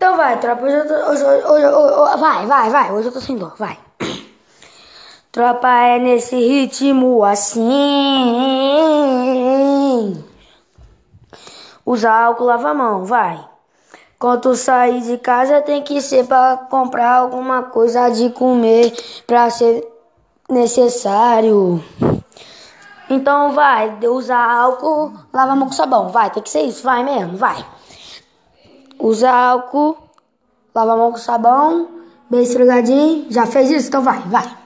Então vai, tropa. Hoje eu tô. Hoje, hoje, hoje, vai, vai, vai. Hoje eu tô sem dor, vai. Tropa é nesse ritmo assim. Usa álcool, lava a mão, vai. Quando sair de casa tem que ser pra comprar alguma coisa de comer pra ser necessário. Então vai, usa álcool, lava a mão com sabão, vai, tem que ser isso, vai mesmo, vai. Usa álcool, lava a mão com sabão, bem esfregadinho. Já fez isso? Então vai, vai.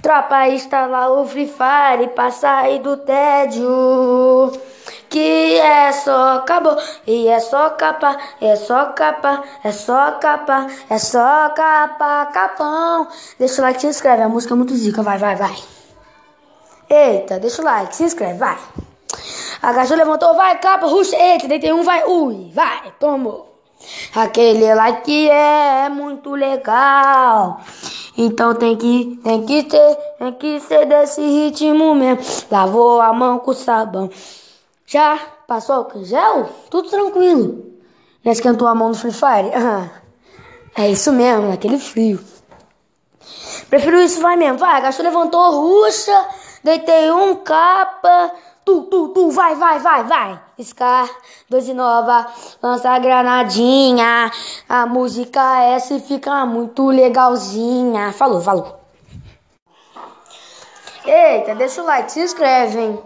Tropa, instala o Free Fire pra sair do tédio. Que é só acabou, e é só capa, é só capa, é só capa, é só capa, capão. Deixa o like, se inscreve, a música é muito zica, vai, vai, vai. Eita, deixa o like, se inscreve, vai. Agachou, levantou, vai, capa, ruxa, eita, deitei um, vai, ui, vai, tomou. Aquele like é muito legal. Então tem que, tem que ter, tem que ser desse ritmo mesmo. Lavou a mão com sabão. Já passou o gel? Tudo tranquilo. Já esquentou a mão no Free Fire? é isso mesmo, naquele frio. Prefiro isso, vai mesmo. Vai, agachou, levantou, ruxa, deitei um capa. Tu, tu, tu, vai, vai, vai, vai. Scar, doze nova, lança a granadinha. A música essa fica muito legalzinha. Falou, falou. Eita, deixa o like, se inscreve, hein.